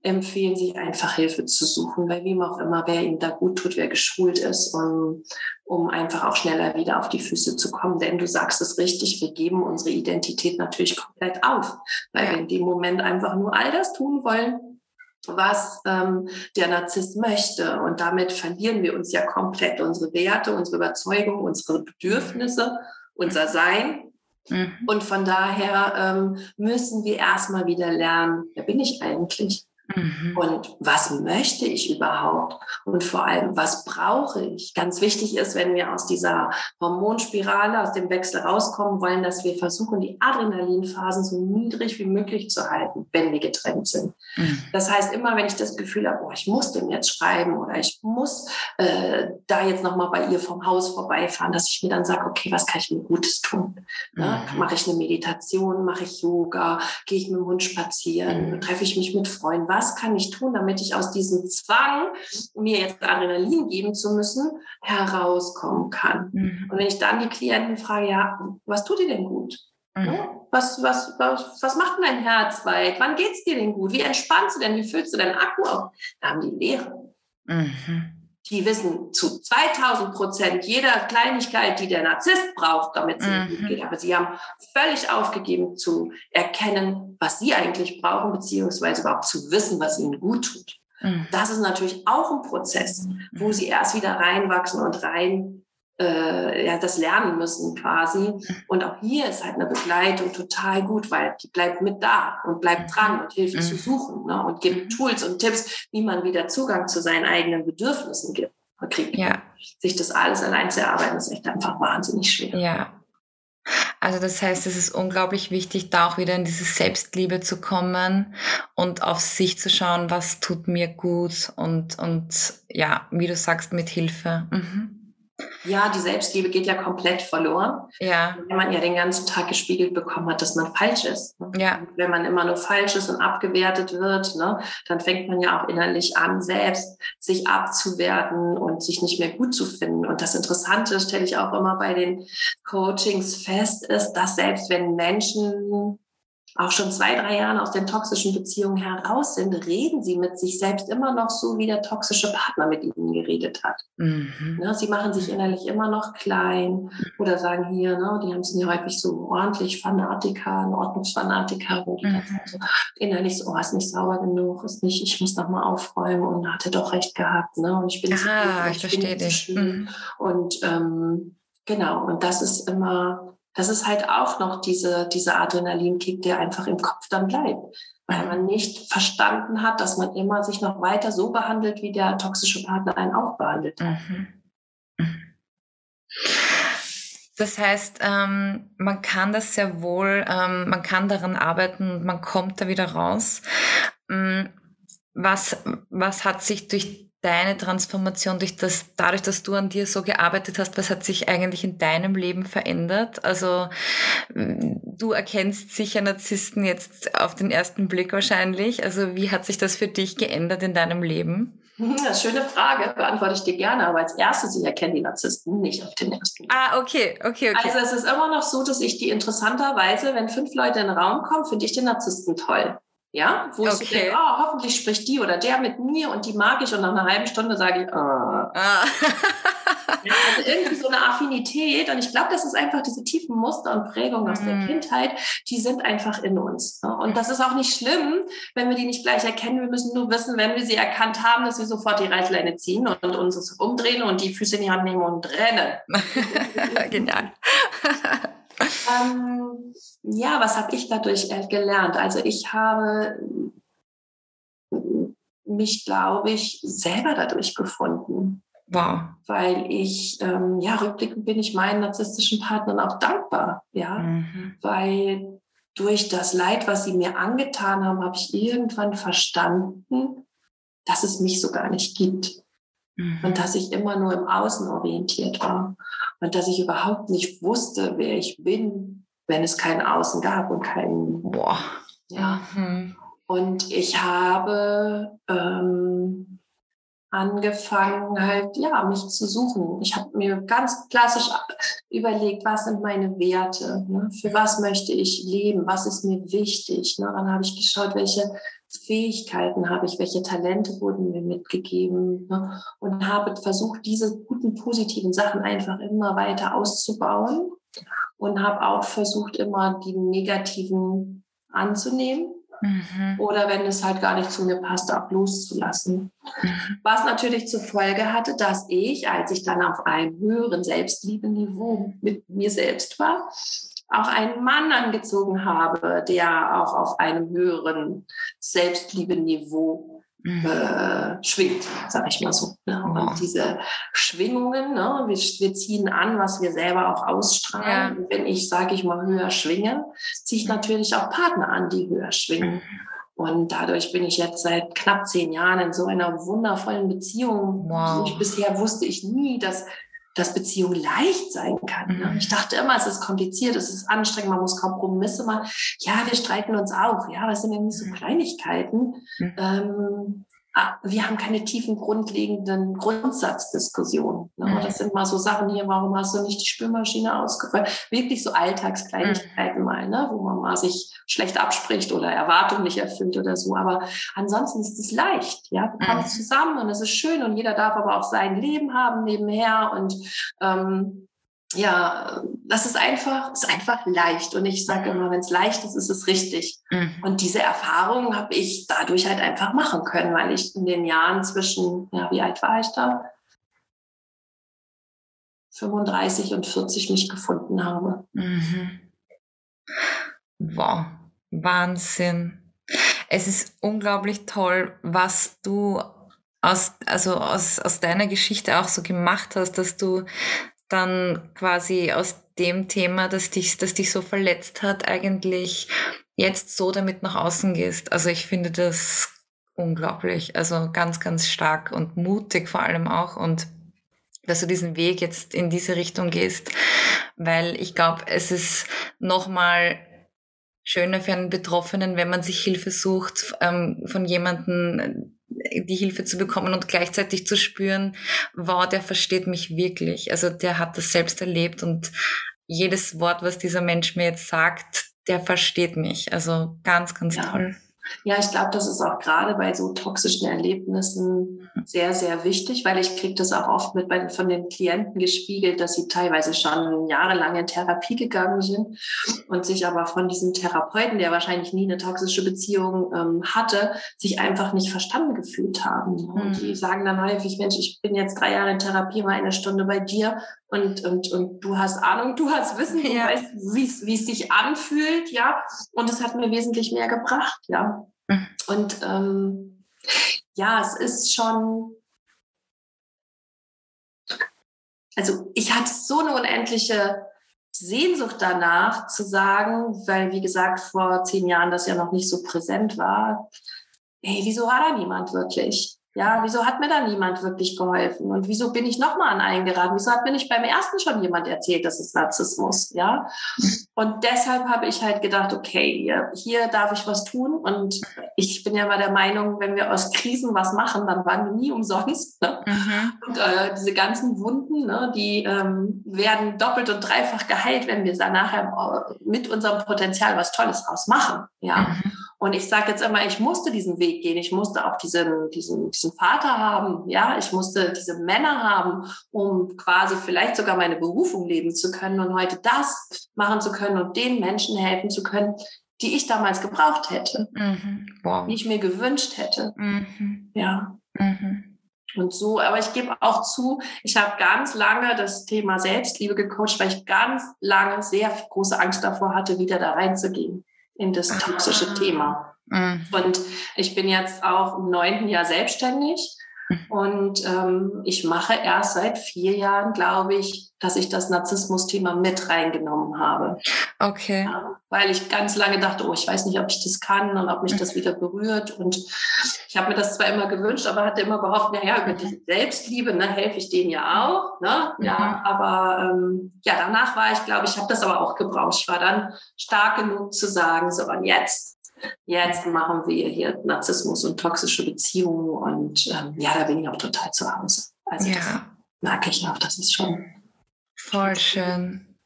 empfehlen, sich einfach Hilfe zu suchen, bei wem auch immer, wer ihm da gut tut, wer geschult ist, um, um einfach auch schneller wieder auf die Füße zu kommen. Denn du sagst es richtig, wir geben unsere Identität natürlich komplett auf, weil wir in dem Moment einfach nur all das tun wollen, was ähm, der Narzisst möchte. Und damit verlieren wir uns ja komplett unsere Werte, unsere Überzeugung, unsere Bedürfnisse, unser Sein Mhm. Und von daher ähm, müssen wir erstmal wieder lernen, wer bin ich eigentlich? Mhm. Und was möchte ich überhaupt? Und vor allem, was brauche ich? Ganz wichtig ist, wenn wir aus dieser Hormonspirale, aus dem Wechsel rauskommen wollen, dass wir versuchen, die Adrenalinphasen so niedrig wie möglich zu halten, wenn wir getrennt sind. Mhm. Das heißt, immer wenn ich das Gefühl habe, oh, ich muss dem jetzt schreiben oder ich muss äh, da jetzt nochmal bei ihr vom Haus vorbeifahren, dass ich mir dann sage, okay, was kann ich mir Gutes tun? Ne? Mhm. Mache ich eine Meditation, mache ich Yoga, gehe ich mit dem Hund spazieren, mhm. treffe ich mich mit Freunden? was kann ich tun, damit ich aus diesem Zwang, mir jetzt Adrenalin geben zu müssen, herauskommen kann. Mhm. Und wenn ich dann die Klienten frage, ja, was tut dir denn gut? Mhm. Was, was, was, was macht denn dein Herz weit? Wann geht es dir denn gut? Wie entspannst du denn? Wie füllst du deinen Akku auf? Da haben die Lehre. Mhm. Die wissen zu 2000 Prozent jeder Kleinigkeit, die der Narzisst braucht, damit es ihnen gut mhm. geht. Aber sie haben völlig aufgegeben zu erkennen, was sie eigentlich brauchen, beziehungsweise überhaupt zu wissen, was ihnen gut tut. Mhm. Das ist natürlich auch ein Prozess, wo sie erst wieder reinwachsen und rein äh, ja, das lernen müssen quasi. Und auch hier ist halt eine Begleitung total gut, weil die bleibt mit da und bleibt dran und hilft mhm. zu suchen ne? und gibt Tools und Tipps, wie man wieder Zugang zu seinen eigenen Bedürfnissen gibt. kriegt. Ja. Sich das alles allein zu erarbeiten, ist echt einfach wahnsinnig schwer. Ja. Also das heißt, es ist unglaublich wichtig, da auch wieder in diese Selbstliebe zu kommen und auf sich zu schauen, was tut mir gut und, und ja, wie du sagst, mit Hilfe. Mhm. Ja, die Selbstliebe geht ja komplett verloren. Ja. Wenn man ja den ganzen Tag gespiegelt bekommen hat, dass man falsch ist. Ne? Ja. wenn man immer nur falsch ist und abgewertet wird, ne, dann fängt man ja auch innerlich an, selbst sich abzuwerten und sich nicht mehr gut zu finden. Und das Interessante stelle ich auch immer bei den Coachings fest, ist, dass selbst wenn Menschen auch schon zwei, drei Jahren aus den toxischen Beziehungen heraus sind, reden sie mit sich selbst immer noch so, wie der toxische Partner mit ihnen geredet hat. Mhm. Ne, sie machen sich innerlich immer noch klein oder sagen hier, ne, die haben sind ja häufig so ordentlich Fanatiker, Ordnungsfanatiker, wo die mhm. so innerlich so, oh, ist nicht sauber genug, ist nicht, ich muss noch mal aufräumen und hat er doch recht gehabt, ne, und ich bin ah, ich, ich verstehe dich. Mhm. Und ähm, genau, und das ist immer das ist halt auch noch diese, diese Adrenalinkick, der einfach im Kopf dann bleibt. Weil man nicht verstanden hat, dass man immer sich noch weiter so behandelt, wie der toxische Partner einen auch behandelt hat. Mhm. mhm. Das heißt, ähm, man kann das sehr wohl, ähm, man kann daran arbeiten man kommt da wieder raus. Ähm, was, was hat sich durch deine Transformation durch das, dadurch, dass du an dir so gearbeitet hast, was hat sich eigentlich in deinem Leben verändert? Also du erkennst sicher Narzissten jetzt auf den ersten Blick wahrscheinlich. Also wie hat sich das für dich geändert in deinem Leben? Ja, schöne Frage, beantworte ich dir gerne. Aber als erstes, ich erkenne die Narzissten nicht auf den ersten Blick. Ah, okay, okay, okay. Also es ist immer noch so, dass ich die interessanterweise, wenn fünf Leute in den Raum kommen, finde ich den Narzissten toll. Ja, wo okay. ich so denke, oh, hoffentlich spricht die oder der mit mir und die mag ich und nach einer halben Stunde sage ich, oh. ah. ja, also irgendwie so eine Affinität und ich glaube, das ist einfach diese tiefen Muster und Prägungen aus der mhm. Kindheit, die sind einfach in uns. Ne? Und das ist auch nicht schlimm, wenn wir die nicht gleich erkennen. Wir müssen nur wissen, wenn wir sie erkannt haben, dass wir sofort die Reißleine ziehen und, und uns umdrehen und die Füße in die Hand nehmen und rennen. Genial. Ähm, ja, was habe ich dadurch äh, gelernt? Also ich habe mich, glaube ich, selber dadurch gefunden. Wow. Weil ich, ähm, ja, rückblickend bin ich meinen narzisstischen Partnern auch dankbar, ja, mhm. weil durch das Leid, was sie mir angetan haben, habe ich irgendwann verstanden, dass es mich so gar nicht gibt. Mhm. Und dass ich immer nur im Außen orientiert war. Und dass ich überhaupt nicht wusste, wer ich bin, wenn es kein Außen gab und kein. Boah. Ja. Mhm. Und ich habe ähm, angefangen, halt, ja, mich zu suchen. Ich habe mir ganz klassisch überlegt, was sind meine Werte? Ne? Für was möchte ich leben? Was ist mir wichtig? Ne? Dann habe ich geschaut, welche Fähigkeiten habe ich, welche Talente wurden mir mitgegeben ne? und habe versucht, diese guten, positiven Sachen einfach immer weiter auszubauen und habe auch versucht, immer die negativen anzunehmen mhm. oder wenn es halt gar nicht zu mir passt, auch loszulassen. Mhm. Was natürlich zur Folge hatte, dass ich, als ich dann auf einem höheren Selbstliebe-Niveau mit mir selbst war, auch einen Mann angezogen habe, der auch auf einem höheren Selbstliebe-Niveau mhm. äh, schwingt, sage ich mal so. Ne? Und diese Schwingungen, ne? wir, wir, ziehen an, was wir selber auch ausstrahlen. Ja. Wenn ich, sage ich mal, höher schwinge, ziehe ich natürlich auch Partner an, die höher schwingen. Mhm. Und dadurch bin ich jetzt seit knapp zehn Jahren in so einer wundervollen Beziehung. Wow. Ich, bisher wusste ich nie, dass dass Beziehung leicht sein kann. Ne? Ich dachte immer, es ist kompliziert, es ist anstrengend, man muss Kompromisse machen. Ja, wir streiten uns auch, ja, das sind irgendwie so mhm. Kleinigkeiten. Mhm. Ähm, wir haben keine tiefen, grundlegenden Grundsatzdiskussionen. Ne? Mhm. Das sind mal so Sachen hier, warum hast du nicht die Spülmaschine ausgerollt? Wirklich so Alltagskleinigkeiten mhm. mal, ne? wo man mal sich schlecht abspricht oder Erwartungen nicht erfüllt oder so. Aber ansonsten ist es leicht. Ja? Wir kommen mhm. zusammen und es ist schön und jeder darf aber auch sein Leben haben nebenher und ähm, ja, das ist einfach, ist einfach leicht. Und ich sage immer, wenn es leicht ist, ist es richtig. Mhm. Und diese Erfahrung habe ich dadurch halt einfach machen können, weil ich in den Jahren zwischen, ja, wie alt war ich da? 35 und 40 mich gefunden habe. Mhm. Wow, Wahnsinn. Es ist unglaublich toll, was du aus, also aus, aus deiner Geschichte auch so gemacht hast, dass du dann quasi aus dem Thema, das dich, das dich so verletzt hat, eigentlich jetzt so damit nach außen gehst. Also ich finde das unglaublich. Also ganz, ganz stark und mutig vor allem auch und dass du diesen Weg jetzt in diese Richtung gehst, weil ich glaube, es ist nochmal schöner für einen Betroffenen, wenn man sich Hilfe sucht ähm, von jemandem, die Hilfe zu bekommen und gleichzeitig zu spüren, wow, der versteht mich wirklich. Also der hat das selbst erlebt und jedes Wort, was dieser Mensch mir jetzt sagt, der versteht mich. Also ganz, ganz ja. toll. Ja, ich glaube, das ist auch gerade bei so toxischen Erlebnissen sehr, sehr wichtig, weil ich kriege das auch oft mit bei, von den Klienten gespiegelt, dass sie teilweise schon jahrelang in Therapie gegangen sind und sich aber von diesem Therapeuten, der wahrscheinlich nie eine toxische Beziehung ähm, hatte, sich einfach nicht verstanden gefühlt haben. Und mhm. die sagen dann häufig, Mensch, ich bin jetzt drei Jahre in Therapie, mal eine Stunde bei dir und, und, und du hast Ahnung, du hast Wissen, du ja. weißt, wie es sich anfühlt, ja. Und es hat mir wesentlich mehr gebracht, ja. Mhm. Und ähm, ja, es ist schon, also ich hatte so eine unendliche Sehnsucht danach zu sagen, weil wie gesagt vor zehn Jahren das ja noch nicht so präsent war, hey, wieso war da niemand wirklich? Ja, wieso hat mir da niemand wirklich geholfen? Und wieso bin ich nochmal an einen geraten? Wieso hat mir nicht beim ersten schon jemand erzählt, dass es Narzissmus? Ja. Und deshalb habe ich halt gedacht, okay, hier, hier darf ich was tun. Und ich bin ja mal der Meinung, wenn wir aus Krisen was machen, dann waren wir nie umsonst. Ne? Mhm. Und äh, diese ganzen Wunden, ne, die ähm, werden doppelt und dreifach geheilt, wenn wir da nachher äh, mit unserem Potenzial was Tolles draus machen. Ja. Mhm. Und ich sage jetzt immer, ich musste diesen Weg gehen. Ich musste auch diesen, diesen, diesen Vater haben. Ja, ich musste diese Männer haben, um quasi vielleicht sogar meine Berufung leben zu können und heute das machen zu können und den Menschen helfen zu können, die ich damals gebraucht hätte, mhm. wow. die ich mir gewünscht hätte. Mhm. Ja. Mhm. Und so, aber ich gebe auch zu, ich habe ganz lange das Thema Selbstliebe gecoacht, weil ich ganz lange sehr große Angst davor hatte, wieder da reinzugehen in das toxische ah. Thema. Mhm. Und ich bin jetzt auch im neunten Jahr selbstständig. Und ähm, ich mache erst seit vier Jahren, glaube ich, dass ich das Narzissmus-Thema mit reingenommen habe. Okay. Ja, weil ich ganz lange dachte, oh, ich weiß nicht, ob ich das kann und ob mich das wieder berührt. Und ich habe mir das zwar immer gewünscht, aber hatte immer gehofft, naja, über die Selbstliebe ne, helfe ich denen ja auch. Ne? Ja, mhm. aber ähm, ja, danach war ich, glaube ich, habe das aber auch gebraucht. Ich war dann stark genug zu sagen, so und jetzt Jetzt machen wir hier Narzissmus und toxische Beziehungen und ähm, ja, da bin ich auch total zu Hause. Also ja. das mag ich auch, das ist schon voll schön.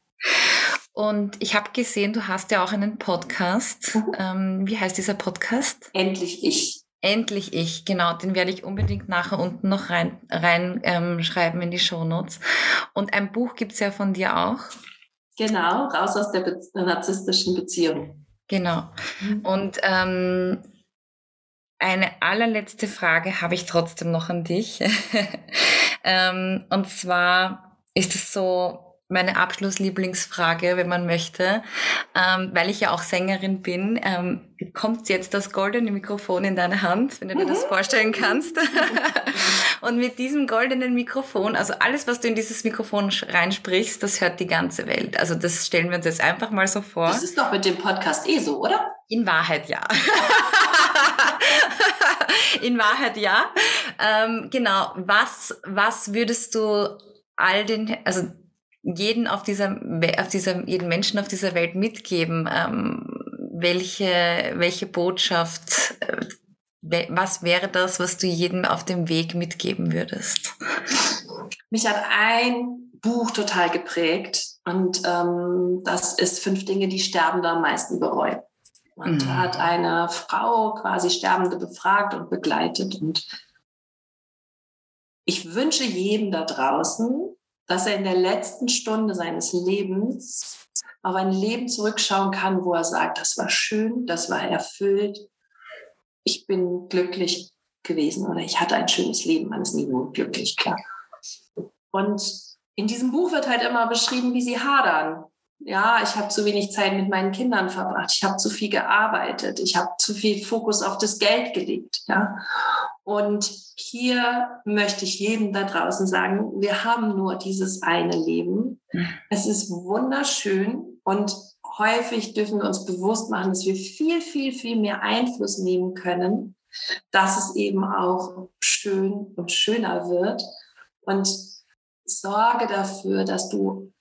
Und ich habe gesehen, du hast ja auch einen Podcast. Mhm. Ähm, wie heißt dieser Podcast? Endlich ich. Endlich ich, genau. Den werde ich unbedingt nachher unten noch rein, rein ähm, schreiben in die Shownotes. Und ein Buch gibt es ja von dir auch. Genau, raus aus der Be narzisstischen Beziehung. Genau. Mhm. Und ähm, eine allerletzte Frage habe ich trotzdem noch an dich. ähm, und zwar ist es so, meine Abschlusslieblingsfrage, wenn man möchte, ähm, weil ich ja auch Sängerin bin. Ähm, kommt jetzt das goldene Mikrofon in deine Hand, wenn du dir das mhm. vorstellen kannst? und mit diesem goldenen Mikrofon, also alles, was du in dieses Mikrofon reinsprichst, das hört die ganze Welt. Also das stellen wir uns jetzt einfach mal so vor. Das ist doch mit dem Podcast eh so, oder? In Wahrheit ja. in Wahrheit ja. Ähm, genau. Was, was würdest du all den, also jeden auf dieser, auf dieser, jeden Menschen auf dieser Welt mitgeben, ähm, welche, welche Botschaft, äh, was wäre das, was du jedem auf dem Weg mitgeben würdest? Mich hat ein Buch total geprägt und ähm, das ist Fünf Dinge, die Sterbende am meisten bereuen. Und mhm. hat eine Frau quasi Sterbende befragt und begleitet. Und ich wünsche jedem da draußen, dass er in der letzten Stunde seines Lebens auf ein Leben zurückschauen kann, wo er sagt, das war schön, das war erfüllt, ich bin glücklich gewesen oder ich hatte ein schönes Leben. Man ist nie nur glücklich, klar. Und in diesem Buch wird halt immer beschrieben, wie sie hadern. Ja, ich habe zu wenig Zeit mit meinen Kindern verbracht. Ich habe zu viel gearbeitet. Ich habe zu viel Fokus auf das Geld gelegt. Ja, und hier möchte ich jedem da draußen sagen, wir haben nur dieses eine Leben. Es ist wunderschön und häufig dürfen wir uns bewusst machen, dass wir viel, viel, viel mehr Einfluss nehmen können, dass es eben auch schön und schöner wird. Und sorge dafür, dass du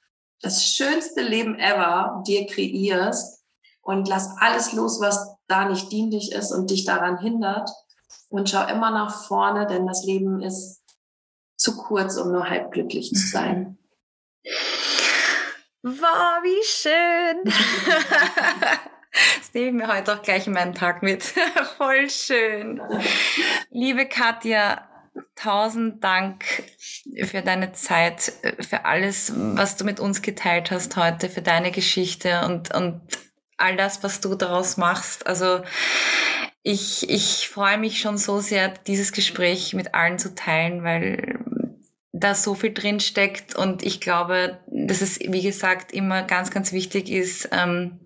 das schönste Leben ever dir kreierst und lass alles los, was da nicht dienlich ist und dich daran hindert und schau immer nach vorne, denn das Leben ist zu kurz, um nur halb glücklich zu sein. Wow, wie schön! Das nehme ich mir heute auch gleich in meinen Tag mit. Voll schön. Liebe Katja, tausend Dank für deine Zeit, für alles, was du mit uns geteilt hast heute, für deine Geschichte und, und all das, was du daraus machst. Also ich, ich freue mich schon so sehr, dieses Gespräch mit allen zu teilen, weil da so viel drin steckt. Und ich glaube, dass es, wie gesagt, immer ganz, ganz wichtig ist, ähm,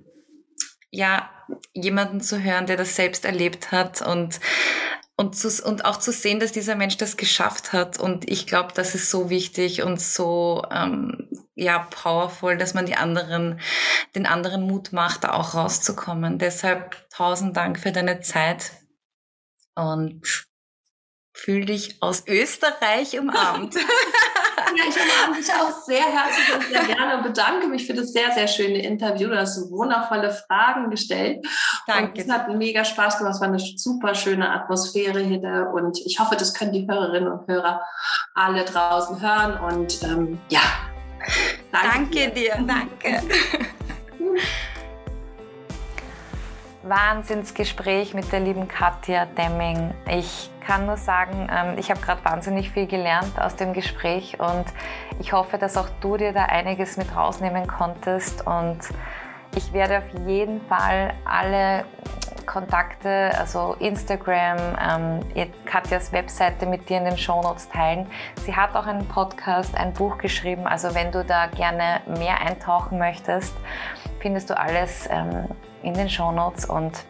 ja, jemanden zu hören, der das selbst erlebt hat. Und und, zu, und auch zu sehen, dass dieser Mensch das geschafft hat. Und ich glaube, das ist so wichtig und so ähm, ja powerful, dass man die anderen, den anderen Mut macht, da auch rauszukommen. Deshalb tausend Dank für deine Zeit und fühl dich aus Österreich umarmt. Ja, ich umarme dich auch sehr herzlich und sehr gerne und bedanke mich für das sehr, sehr schöne Interview. Du hast wundervolle Fragen gestellt. Danke. Und es hat mega Spaß gemacht. Es war eine super schöne Atmosphäre hier und ich hoffe, das können die Hörerinnen und Hörer alle draußen hören und ähm, ja. Danke, danke dir. Danke. Wahnsinnsgespräch mit der lieben Katja Demming. Ich kann nur sagen, ähm, ich habe gerade wahnsinnig viel gelernt aus dem Gespräch und ich hoffe, dass auch du dir da einiges mit rausnehmen konntest und ich werde auf jeden Fall alle Kontakte, also Instagram, ähm, Katjas Webseite mit dir in den Shownotes teilen. Sie hat auch einen Podcast, ein Buch geschrieben, also wenn du da gerne mehr eintauchen möchtest, findest du alles ähm, in den Shownotes und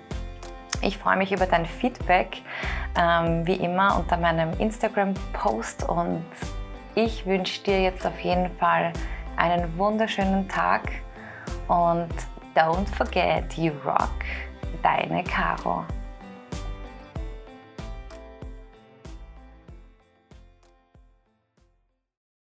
ich freue mich über dein Feedback, ähm, wie immer unter meinem Instagram-Post und ich wünsche dir jetzt auf jeden Fall einen wunderschönen Tag und don't forget, you rock, deine Caro.